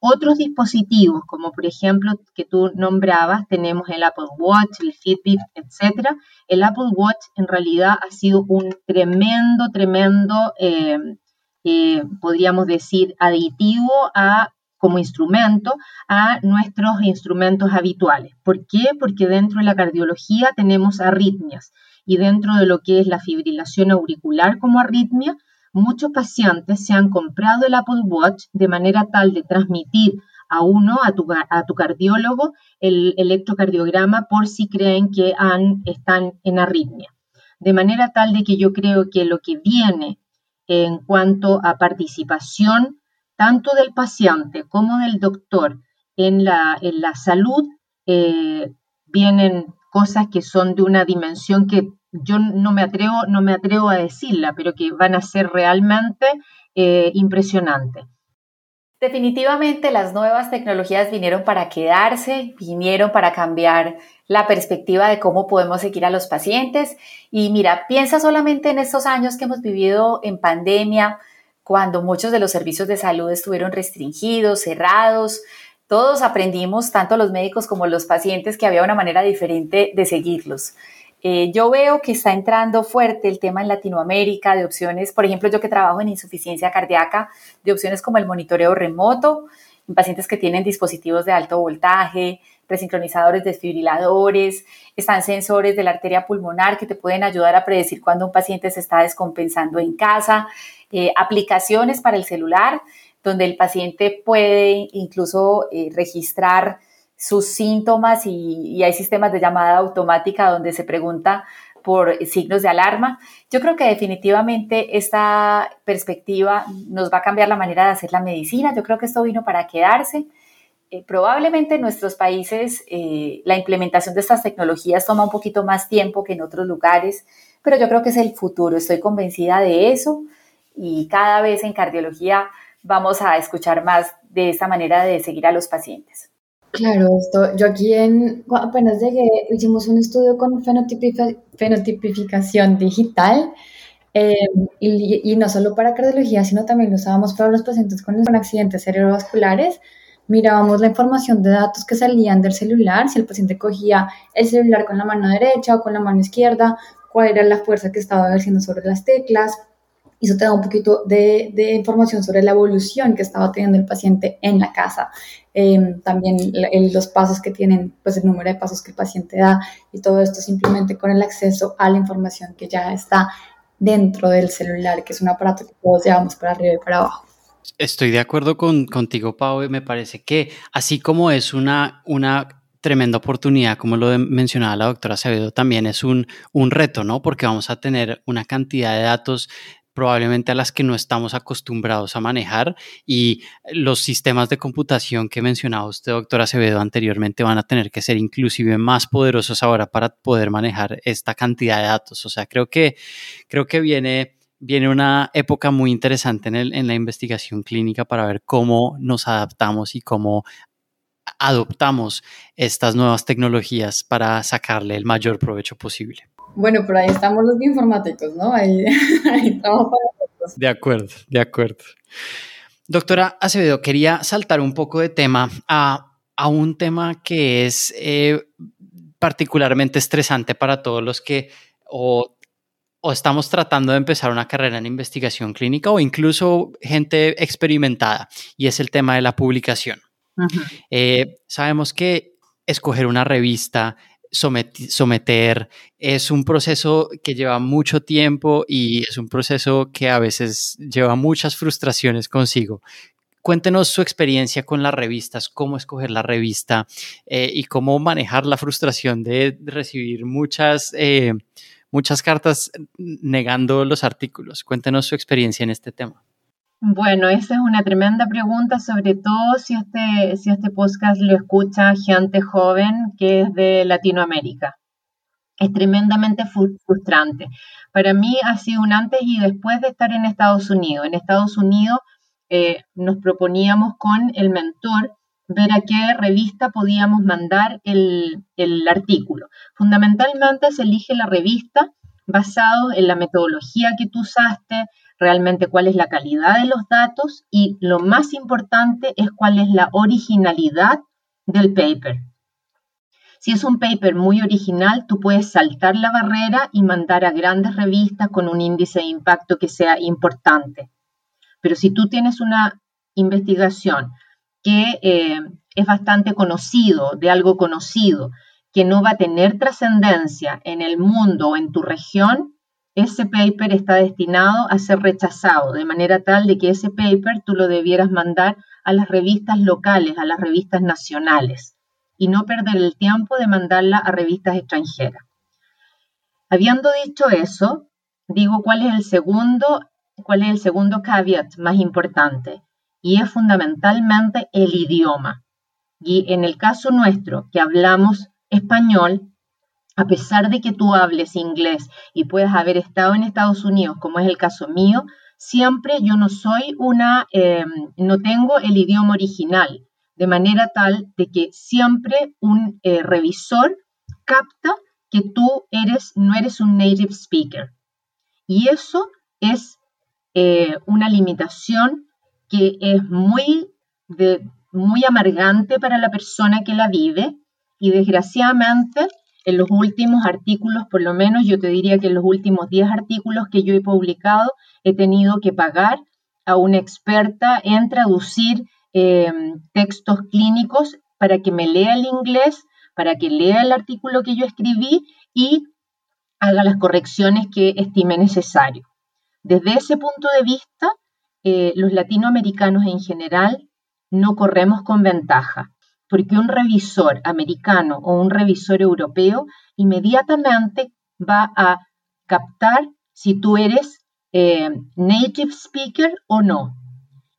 Otros dispositivos, como por ejemplo que tú nombrabas, tenemos el Apple Watch, el Fitbit, etc. El Apple Watch en realidad ha sido un tremendo, tremendo, eh, eh, podríamos decir, aditivo a como instrumento a nuestros instrumentos habituales. ¿Por qué? Porque dentro de la cardiología tenemos arritmias y dentro de lo que es la fibrilación auricular como arritmia, muchos pacientes se han comprado el Apple Watch de manera tal de transmitir a uno, a tu, a tu cardiólogo, el electrocardiograma por si creen que han, están en arritmia. De manera tal de que yo creo que lo que viene en cuanto a participación tanto del paciente como del doctor en la, en la salud, eh, vienen cosas que son de una dimensión que yo no me atrevo, no me atrevo a decirla, pero que van a ser realmente eh, impresionantes. Definitivamente las nuevas tecnologías vinieron para quedarse, vinieron para cambiar la perspectiva de cómo podemos seguir a los pacientes. Y mira, piensa solamente en estos años que hemos vivido en pandemia, cuando muchos de los servicios de salud estuvieron restringidos, cerrados. Todos aprendimos, tanto los médicos como los pacientes, que había una manera diferente de seguirlos. Eh, yo veo que está entrando fuerte el tema en Latinoamérica de opciones, por ejemplo, yo que trabajo en insuficiencia cardíaca, de opciones como el monitoreo remoto, en pacientes que tienen dispositivos de alto voltaje, presincronizadores desfibriladores, están sensores de la arteria pulmonar que te pueden ayudar a predecir cuando un paciente se está descompensando en casa, eh, aplicaciones para el celular. donde el paciente puede incluso eh, registrar sus síntomas y, hay sistemas de llamada automática donde se pregunta por signos de alarma. Yo creo que definitivamente esta perspectiva nos va a cambiar la manera de hacer la medicina. Yo creo que esto vino para quedarse. Eh, probablemente en nuestros países eh, la implementación de estas tecnologías toma un poquito más tiempo que en otros lugares, pero yo creo que es el futuro. Estoy convencida de eso y cada vez en cardiología vamos a escuchar más de esta manera de seguir a los pacientes. Claro, esto, yo aquí en, apenas llegué, hicimos un estudio con fenotipificación digital eh, y, no solo para cardiología, sino también lo usábamos para los pacientes con, con accidentes cerebrovasculares. Mirábamos la información de datos que salían del celular, si el paciente cogía el celular con la mano derecha o con la mano izquierda, cuál era la fuerza que estaba ejerciendo sobre las teclas, y eso te da un poquito de, de, información sobre la evolución que estaba teniendo el paciente en la casa. Em, también los pasos que tienen, pues el número de pasos que el paciente da y todo esto simplemente con el acceso a la información que ya está dentro del celular, que es un aparato que todos llevamos para arriba y para abajo. Estoy de acuerdo con, contigo, Pau, y me parece que así como es una, una tremenda oportunidad, como lo mencionaba la doctora Acevedo, también es un, un reto, ¿no? Porque vamos a tener una cantidad de datos probablemente a las que no estamos acostumbrados a manejar y los sistemas de computación que mencionaba usted, doctor Acevedo, anteriormente van a tener que ser inclusive más poderosos ahora para poder manejar esta cantidad de datos. O sea, creo que, creo que viene, viene una época muy interesante en, el, en la investigación clínica para ver cómo nos adaptamos y cómo adoptamos estas nuevas tecnologías para sacarle el mayor provecho posible. Bueno, pero ahí estamos los informáticos, ¿no? Ahí, estamos para De acuerdo, de acuerdo. Doctora Acevedo, quería saltar un poco de tema a, un tema que es eh, particularmente estresante para todos los que o, estamos tratando de empezar una carrera en investigación clínica o incluso gente experimentada, y es el tema de la publicación. Eh, sabemos que escoger una revista someter. Es un proceso que lleva mucho tiempo y es un proceso que a veces lleva muchas frustraciones consigo. Cuéntenos su experiencia con las revistas, cómo escoger la revista eh, y cómo manejar la frustración de recibir muchas, eh, muchas cartas negando los artículos. Cuéntenos su experiencia en este tema. Bueno, esa es una tremenda pregunta, sobre todo si este, si este podcast lo escucha gente joven que es de Latinoamérica. Es tremendamente frustrante. Para mí ha sido un antes y después de estar en Estados Unidos. En Estados Unidos eh, nos proponíamos con el mentor ver a qué revista podíamos mandar el, el artículo. Fundamentalmente se elige la revista basado en la metodología que tú usaste, realmente cuál es la calidad de los datos y lo más importante es cuál es la originalidad del paper. Si es un paper muy original, tú puedes saltar la barrera y mandar a grandes revistas con un índice de impacto que sea importante. Pero si tú tienes una investigación que eh, es bastante conocido, de algo conocido, que no va a tener trascendencia en el mundo o en tu región, ese paper está destinado a ser rechazado, de manera tal de que ese paper tú lo debieras mandar a las revistas locales, a las revistas nacionales, y no perder el tiempo de mandarla a revistas extranjeras. Habiendo dicho eso, digo cuál es el segundo, cuál es el segundo caveat más importante, y es fundamentalmente el idioma. Y en el caso nuestro, que hablamos español, a pesar de que tú hables inglés y puedas haber estado en Estados Unidos, como es el caso mío, siempre yo no soy una, em, no tengo el idioma original, de manera tal de que siempre un eh, revisor capta que tú eres, no eres un native speaker. Y eso es eh, una limitación que es muy, muy amargante para la persona que la vive y desgraciadamente en los últimos artículos, por lo menos yo te diría que en los últimos 10 artículos que yo he publicado, he tenido que pagar a una experta en traducir eh, textos clínicos para que me lea el inglés, para que lea el artículo que yo escribí y haga las correcciones que estime necesario. Desde ese punto de vista, eh, los latinoamericanos en general no corremos con ventaja, porque un revisor americano o un revisor europeo inmediatamente va a captar si tú eres eh, native speaker o no.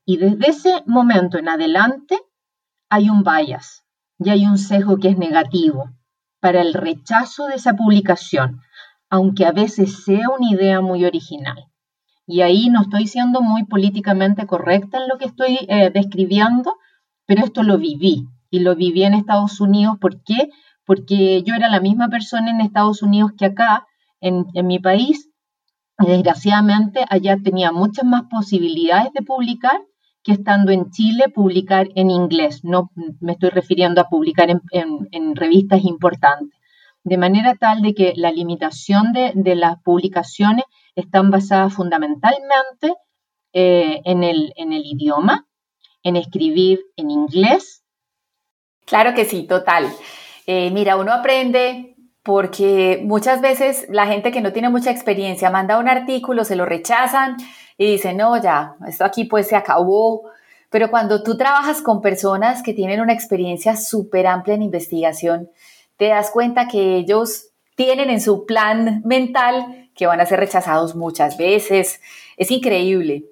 Y desde ese momento en adelante hay un bias y hay un sesgo que es negativo para el rechazo de esa publicación, aunque a veces sea una idea muy original. Y ahí no estoy siendo muy políticamente correcta en lo que estoy eh, describiendo, pero esto lo viví y lo viví en Estados Unidos. ¿Por qué? Porque yo era la misma persona en Estados Unidos que acá, en, en mi país. Desgraciadamente, allá tenía muchas más posibilidades de publicar que estando en Chile publicar en inglés. No me estoy refiriendo a publicar en, en revistas importantes de manera tal de que la limitación de, las publicaciones están basadas fundamentalmente eh, en, el, en el idioma, en escribir en inglés. Claro que sí, total. Eh, mira, uno aprende porque muchas veces la gente que no tiene mucha experiencia manda un artículo, se lo rechazan y dicen, no, ya, esto aquí pues se acabó. Pero cuando tú trabajas con personas que tienen una experiencia súper amplia en investigación, te das cuenta que ellos tienen en su plan mental que van a ser rechazados muchas veces. Es increíble.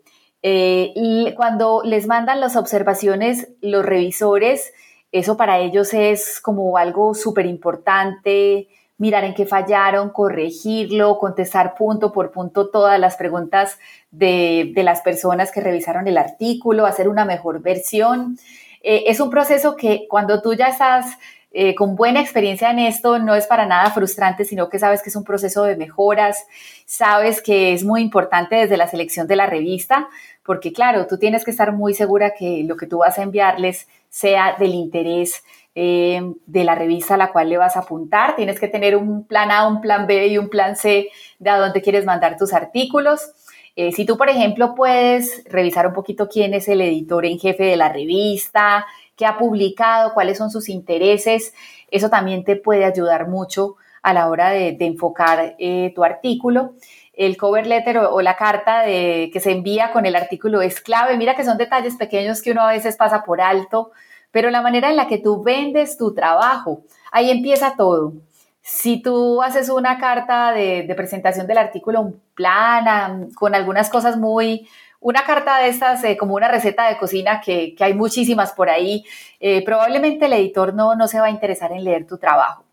Eh, cuando les mandan las observaciones los revisores, eso para ellos es como algo súper importante, mirar en qué fallaron, corregirlo, contestar punto por punto todas las preguntas de, las personas que revisaron el artículo, hacer una mejor versión. Eh, es un proceso que cuando tú ya estás eh, con buena experiencia en esto, no es para nada frustrante, sino que sabes que es un proceso de mejoras, sabes que es muy importante desde la selección de la revista, porque claro, tú tienes que estar muy segura que lo que tú vas a enviarles sea del interés eh, de la revista a la cual le vas a apuntar. Tienes que tener un plan A, un plan B y un plan C de a dónde quieres mandar tus artículos. Eh, si tú, por ejemplo, puedes revisar un poquito quién es el editor en jefe de la revista, qué ha publicado, cuáles son sus intereses. Eso también te puede ayudar mucho a la hora de, enfocar eh, tu artículo. El cover letter o, la carta que se envía con el artículo es clave. Mira que son detalles pequeños que uno a veces pasa por alto, pero la manera en la que tú vendes tu trabajo, ahí empieza todo. Si tú haces una carta de, de presentación del artículo plana, con algunas cosas muy, una carta de estas, eh, como una receta de cocina, que, hay muchísimas por ahí, eh, probablemente el editor no, no se va a interesar en leer tu trabajo.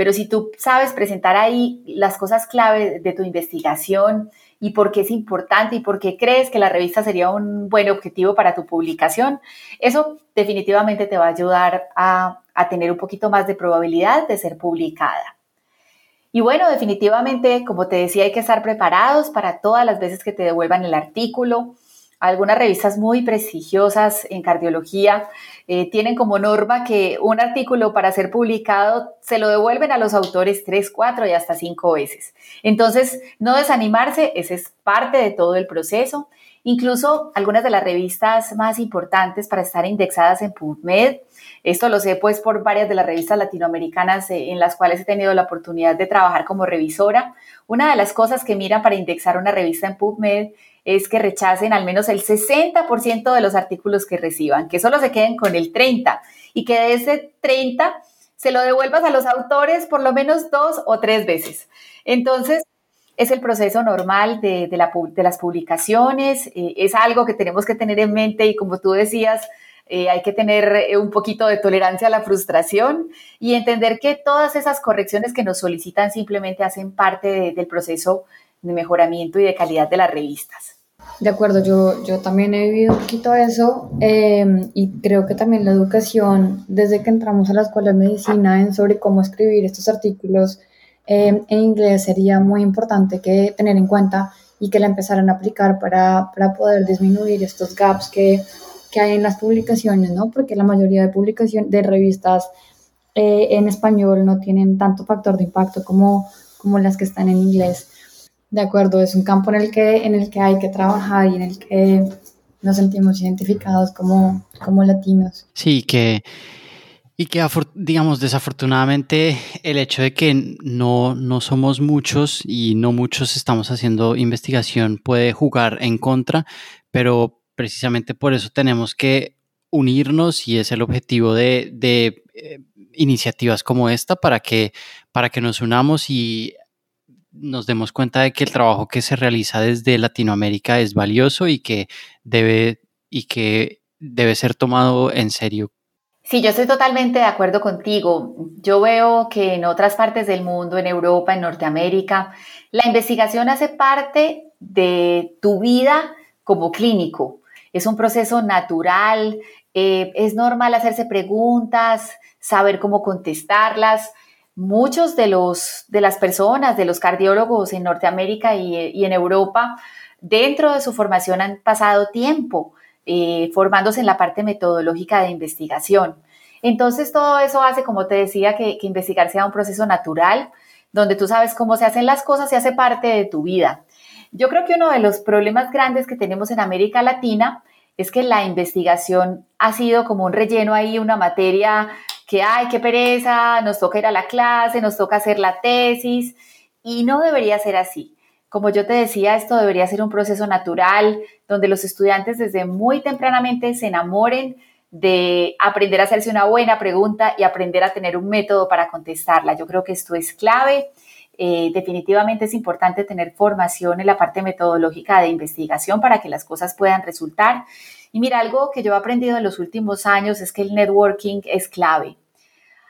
Pero si tú sabes presentar ahí las cosas clave de tu investigación y por qué es importante y por qué crees que la revista sería un buen objetivo para tu publicación, eso definitivamente te va a ayudar a, a tener un poquito más de probabilidad de ser publicada. Y bueno, definitivamente, como te decía, hay que estar preparados para todas las veces que te devuelvan el artículo. Algunas revistas muy prestigiosas en cardiología eh, tienen como norma que un artículo para ser publicado se lo devuelven a los autores tres, cuatro y hasta cinco veces. Entonces, no desanimarse, ese es parte de todo el proceso. Incluso algunas de las revistas más importantes para estar indexadas en PubMed esto lo sé pues por varias de las revistas latinoamericanas eh, en las cuales he tenido la oportunidad de trabajar como revisora. Una de las cosas que miran para indexar una revista en PubMed es que rechacen al menos el 60% de los artículos que reciban, que solo se queden con el 30% y que de ese 30% se lo devuelvas a los autores por lo menos dos o tres veces. Entonces, es el proceso normal de, las publicaciones, eh, es algo que tenemos que tener en mente y como tú decías, eh, hay que tener eh, un poquito de tolerancia a la frustración y entender que todas esas correcciones que nos solicitan simplemente hacen parte del proceso de mejoramiento y de calidad de las revistas. De acuerdo, yo, yo también he vivido un poquito eso em, y creo que también la educación, desde que entramos a la escuela de medicina en sobre cómo escribir estos artículos em, en inglés sería muy importante que tener en cuenta y que la empezaran a aplicar para, para poder disminuir estos gaps que que hay en las publicaciones, ¿no? Porque la mayoría de publicaciones, de revistas eh, en español no tienen tanto factor de impacto como, como las que están en inglés. De acuerdo, es un campo en el que, en el que hay que trabajar y en el que nos sentimos identificados como, como latinos. Sí, que y que, digamos, desafortunadamente el hecho de que no, no somos muchos y no muchos estamos haciendo investigación puede jugar en contra, pero precisamente por eso tenemos que unirnos y es el objetivo de, eh, iniciativas como esta para que, para que nos unamos y nos demos cuenta de que el trabajo que se realiza desde Latinoamérica es valioso y que debe, y que debe ser tomado en serio. Sí, yo estoy totalmente de acuerdo contigo. Yo veo que en otras partes del mundo, en Europa, en Norteamérica, la investigación hace parte de tu vida como clínico. Es un proceso natural, eh, es normal hacerse preguntas, saber cómo contestarlas. Muchos de, los, de las personas, de los cardiólogos en Norteamérica y, en Europa, dentro de su formación han pasado tiempo eh, formándose en la parte metodológica de investigación. Entonces todo eso hace, como te decía, que, que investigar sea un proceso natural, donde tú sabes cómo se hacen las cosas y hace parte de tu vida. Yo creo que uno de los problemas grandes que tenemos en América Latina es que la investigación ha sido como un relleno ahí, una materia que, ay, qué pereza, nos toca ir a la clase, nos toca hacer la tesis, y no debería ser así. Como yo te decía, esto debería ser un proceso natural, donde los estudiantes desde muy tempranamente se enamoren de aprender a hacerse una buena pregunta y aprender a tener un método para contestarla. Yo creo que esto es clave. Eh, definitivamente es importante tener formación en la parte metodológica de investigación para que las cosas puedan resultar. Y mira, algo que yo he aprendido en los últimos años es que el networking es clave.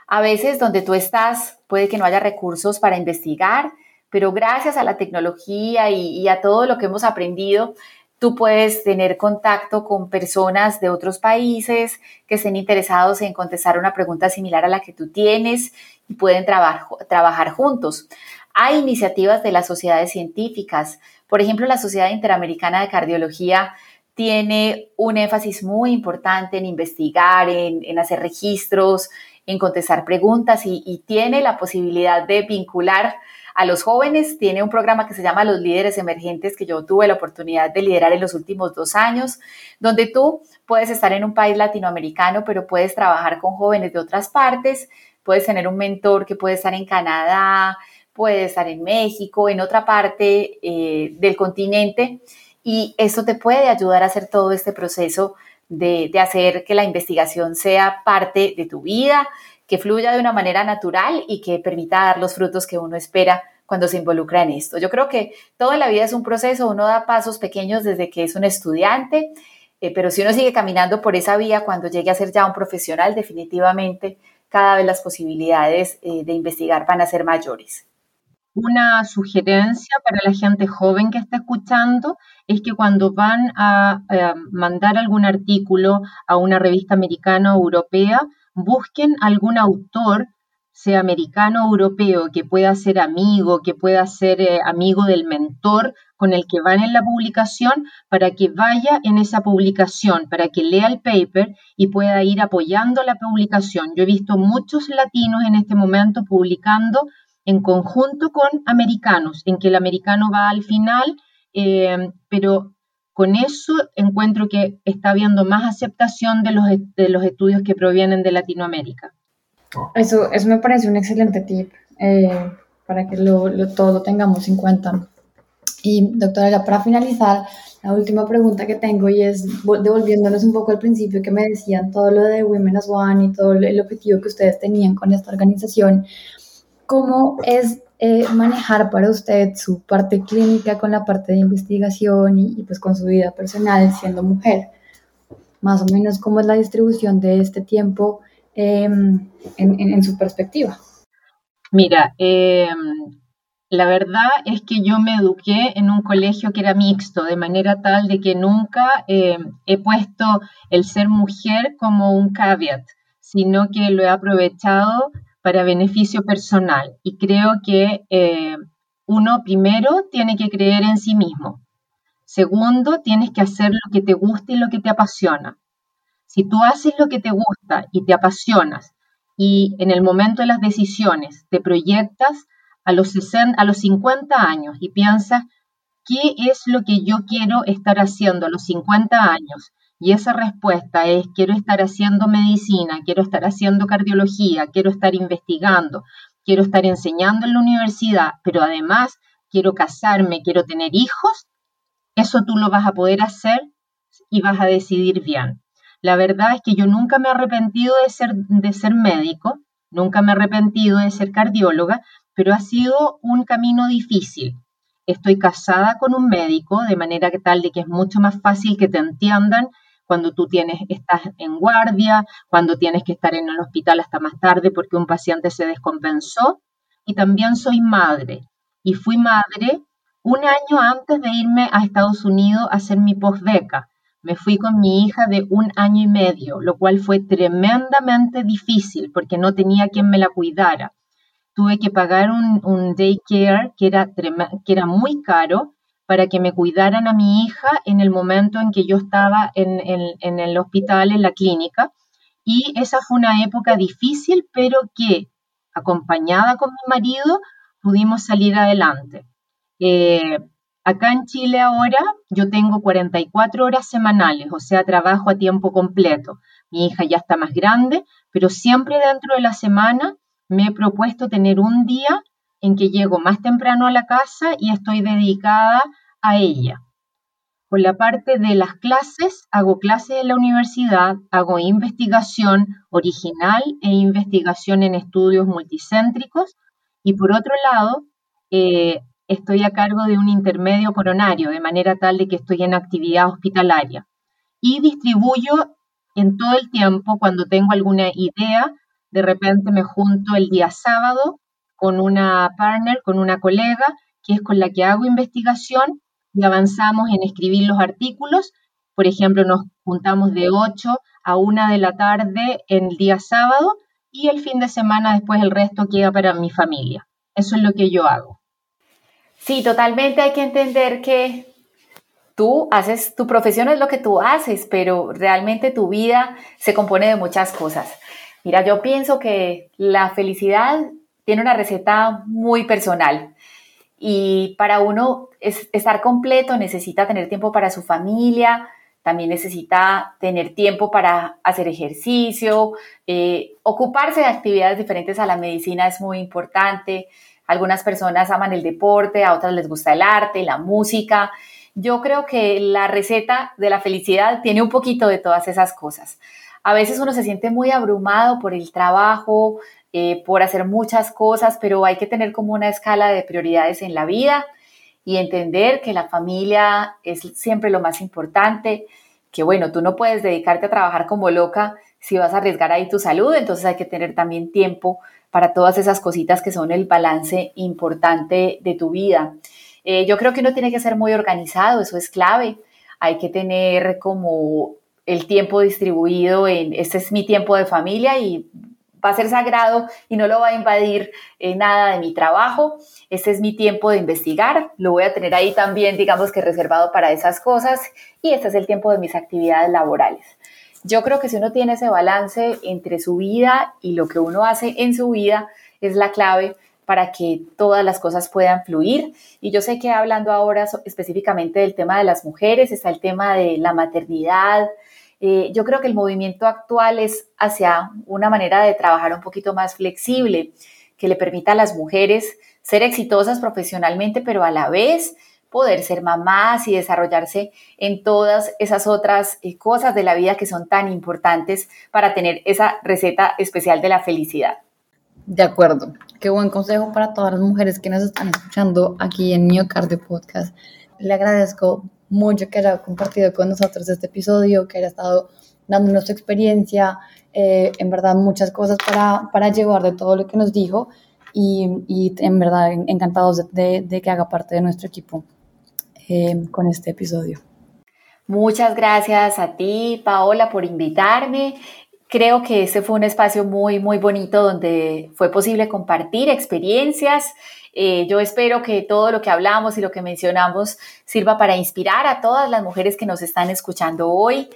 A veces donde tú estás puede que no haya recursos para investigar, pero gracias a la tecnología y, a todo lo que hemos aprendido, Tú puedes tener contacto con personas de otros países que estén interesados en contestar una pregunta similar a la que tú tienes y pueden trabajar juntos. Hay iniciativas de las sociedades científicas. Por ejemplo, la Sociedad Interamericana de Cardiología tiene un énfasis muy importante en investigar, en, hacer registros, en contestar preguntas y, tiene la posibilidad de vincular a los jóvenes. Tiene un programa que se llama Los Líderes Emergentes que yo tuve la oportunidad de liderar en los últimos dos años, donde tú puedes estar en un país latinoamericano, pero puedes trabajar con jóvenes de otras partes, puedes tener un mentor que puede estar en Canadá, puede estar en México, en otra parte eh, del continente, y eso te puede ayudar a hacer todo este proceso de, hacer que la investigación sea parte de tu vida, que fluya de una manera natural y que permita dar los frutos que uno espera cuando se involucra en esto. Yo creo que toda la vida es un proceso, uno da pasos pequeños desde que es un estudiante, eh, pero si uno sigue caminando por esa vía, cuando llegue a ser ya un profesional, definitivamente cada vez las posibilidades eh, de investigar van a ser mayores. Una sugerencia para la gente joven que está escuchando es que cuando van a eh, mandar algún artículo a una revista americana o europea, busquen algún autor, sea americano o europeo, que pueda ser amigo, que pueda ser eh, amigo del mentor con el que van en la publicación, para que vaya en esa publicación, para que lea el paper y pueda ir apoyando la publicación. Yo he visto muchos latinos en este momento publicando en conjunto con americanos, en que el americano va al final, eh, pero con eso encuentro que está habiendo más aceptación de los, de los estudios que provienen de Latinoamérica. Eso, eso me parece un excelente tip eh, para que lo, lo, todo lo tengamos en cuenta. Y doctora, ya para finalizar, la última pregunta que tengo y es devolviéndonos un poco al principio que me decían todo lo de Women as One y todo el objetivo que ustedes tenían con esta organización. ¿Cómo es eh, manejar para usted su parte clínica con la parte de investigación y, pues con su vida personal siendo mujer? Más o menos, ¿cómo es la distribución de este tiempo em, en, su perspectiva? Mira, em, la verdad es que yo me eduqué en un colegio que era mixto, de manera tal de que nunca em, he puesto el ser mujer como un caveat, sino que lo he aprovechado para beneficio personal. Y creo que eh, uno primero tiene que creer en sí mismo. Segundo, tienes que hacer lo que te gusta y lo que te apasiona. Si tú haces lo que te gusta y te apasionas y en el momento de las decisiones te proyectas a los, 60, a los 50 años y piensas, ¿qué es lo que yo quiero estar haciendo a los 50 años? Y esa respuesta es, quiero estar haciendo medicina, quiero estar haciendo cardiología, quiero estar investigando, quiero estar enseñando en la universidad, pero además quiero casarme, quiero tener hijos, eso tú lo vas a poder hacer y vas a decidir bien. La verdad es que yo nunca me he arrepentido de ser, de ser médico, nunca me he arrepentido de ser cardióloga, pero ha sido un camino difícil. Estoy casada con un médico, de manera que tal de que es mucho más fácil que te entiendan cuando tú tienes, estás en guardia, cuando tienes que estar en el hospital hasta más tarde porque un paciente se descompensó. Y también soy madre. Y fui madre un año antes de irme a Estados Unidos a hacer mi postbeca. Me fui con mi hija de un año y medio, lo cual fue tremendamente difícil porque no tenía quien me la cuidara. Tuve que pagar un, un daycare que era, que era muy caro para que me cuidaran a mi hija en el momento en que yo estaba en, el hospital, en la clínica. Y esa fue una época difícil, pero que acompañada con mi marido pudimos salir adelante. Eh, acá en Chile ahora yo tengo 44 horas semanales, o sea, trabajo a tiempo completo. Mi hija ya está más grande, pero siempre dentro de la semana me he propuesto tener un día en que llego más temprano a la casa y estoy dedicada a ella. Por la parte de las clases, hago clases en la universidad, hago investigación original e investigación en estudios multicéntricos y por otro lado, eh, estoy a cargo de un intermedio coronario, de manera tal de que estoy en actividad hospitalaria. Y distribuyo en todo el tiempo, cuando tengo alguna idea, de repente me junto el día sábado con una partner, con una colega, que es con la que hago investigación y avanzamos en escribir los artículos. Por ejemplo, nos juntamos de 8 a 1 de la tarde el día sábado y el fin de semana después el resto queda para mi familia. Eso es lo que yo hago. Sí, totalmente hay que entender que tú haces, tu profesión es lo que tú haces, pero realmente tu vida se compone de muchas cosas. Mira, yo pienso que la felicidad tiene una receta muy personal y para uno estar completo necesita tener tiempo para su familia, también necesita tener tiempo para hacer ejercicio, eh, ocuparse de actividades diferentes a la medicina es muy importante. Algunas personas aman el deporte, a otras les gusta el arte, la música. Yo creo que la receta de la felicidad tiene un poquito de todas esas cosas. A veces uno se siente muy abrumado por el trabajo, eh, por hacer muchas cosas, pero hay que tener como una escala de prioridades en la vida y entender que la familia es siempre lo más importante, que bueno, tú no puedes dedicarte a trabajar como loca si vas a arriesgar ahí tu salud, entonces hay que tener también tiempo para todas esas cositas que son el balance importante de tu vida. Eh, yo creo que uno tiene que ser muy organizado, eso es clave. Hay que tener como el tiempo distribuido en, este es mi tiempo de familia y va a ser sagrado y no lo va a invadir eh, nada de mi trabajo. Este es mi tiempo de investigar, lo voy a tener ahí también, digamos que reservado para esas cosas y este es el tiempo de mis actividades laborales. Yo creo que si uno tiene ese balance entre su vida y lo que uno hace en su vida, es la clave para que todas las cosas puedan fluir. Y yo sé que hablando ahora específicamente del tema de las mujeres, está el tema de la maternidad, eh, yo creo que el movimiento actual es hacia una manera de trabajar un poquito más flexible, que le permita a las mujeres ser exitosas profesionalmente, pero a la vez poder ser mamás y desarrollarse en todas esas otras eh, cosas de la vida que son tan importantes para tener esa receta especial de la felicidad. De acuerdo. Qué buen consejo para todas las mujeres que nos están escuchando aquí en Miocardio Podcast. Le agradezco mucho que haya compartido con nosotros este episodio, que haya estado dándonos su experiencia, eh, en verdad muchas cosas para, para llevar de todo lo que nos dijo y, y en verdad encantados de, de, que haga parte de nuestro equipo eh, con este episodio. Muchas gracias a ti, Paola, por invitarme. Creo que este fue un espacio muy, muy bonito donde fue posible compartir experiencias eh, yo espero que todo lo que hablamos y lo que mencionamos sirva para inspirar a todas las mujeres que nos están escuchando hoy,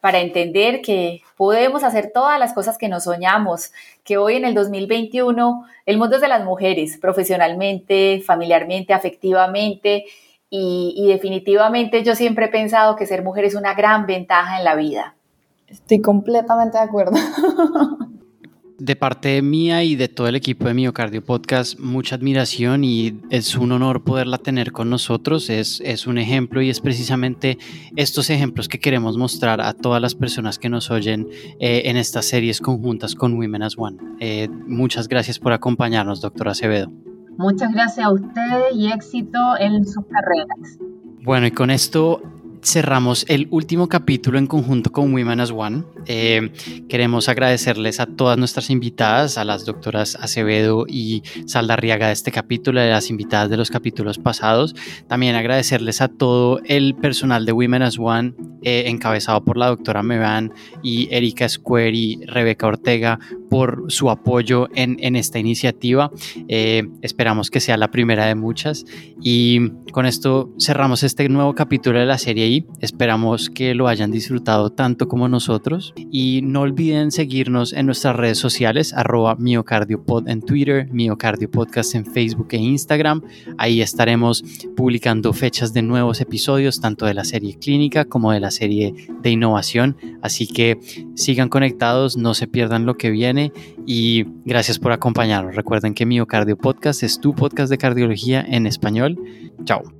para entender que podemos hacer todas las cosas que nos soñamos, que hoy en el 2021 el mundo es de las mujeres, profesionalmente, familiarmente, afectivamente, y, y definitivamente yo siempre he pensado que ser mujer es una gran ventaja en la vida. Estoy completamente de acuerdo. De parte mía y de todo el equipo de Miocardio Podcast, mucha admiración y es un honor poderla tener con nosotros. Es, es un ejemplo y es precisamente estos ejemplos que queremos mostrar a todas las personas que nos oyen eh, en estas series conjuntas con Women as One. Eh, muchas gracias por acompañarnos, doctora Acevedo. Muchas gracias a ustedes y éxito en sus carreras. Bueno, y con esto cerramos el último capítulo en conjunto con Women as One. Eh, queremos agradecerles a todas nuestras invitadas, a las doctoras Acevedo y Saldarriaga de este capítulo, a las invitadas de los capítulos pasados. También agradecerles a todo el personal de Women as One, eh, encabezado por la doctora Mevan y Erika Square y Rebeca Ortega, por su apoyo en, en esta iniciativa. Eh, esperamos que sea la primera de muchas. Y con esto cerramos este nuevo capítulo de la serie Esperamos que lo hayan disfrutado tanto como nosotros. Y no olviden seguirnos en nuestras redes sociales, arroba miocardiopod en Twitter, miocardiopodcast en Facebook e Instagram. Ahí estaremos publicando fechas de nuevos episodios, tanto de la serie clínica como de la serie de innovación. Así que sigan conectados, no se pierdan lo que viene y gracias por acompañarnos. Recuerden que Miocardio Podcast es tu podcast de cardiología en español. Chao.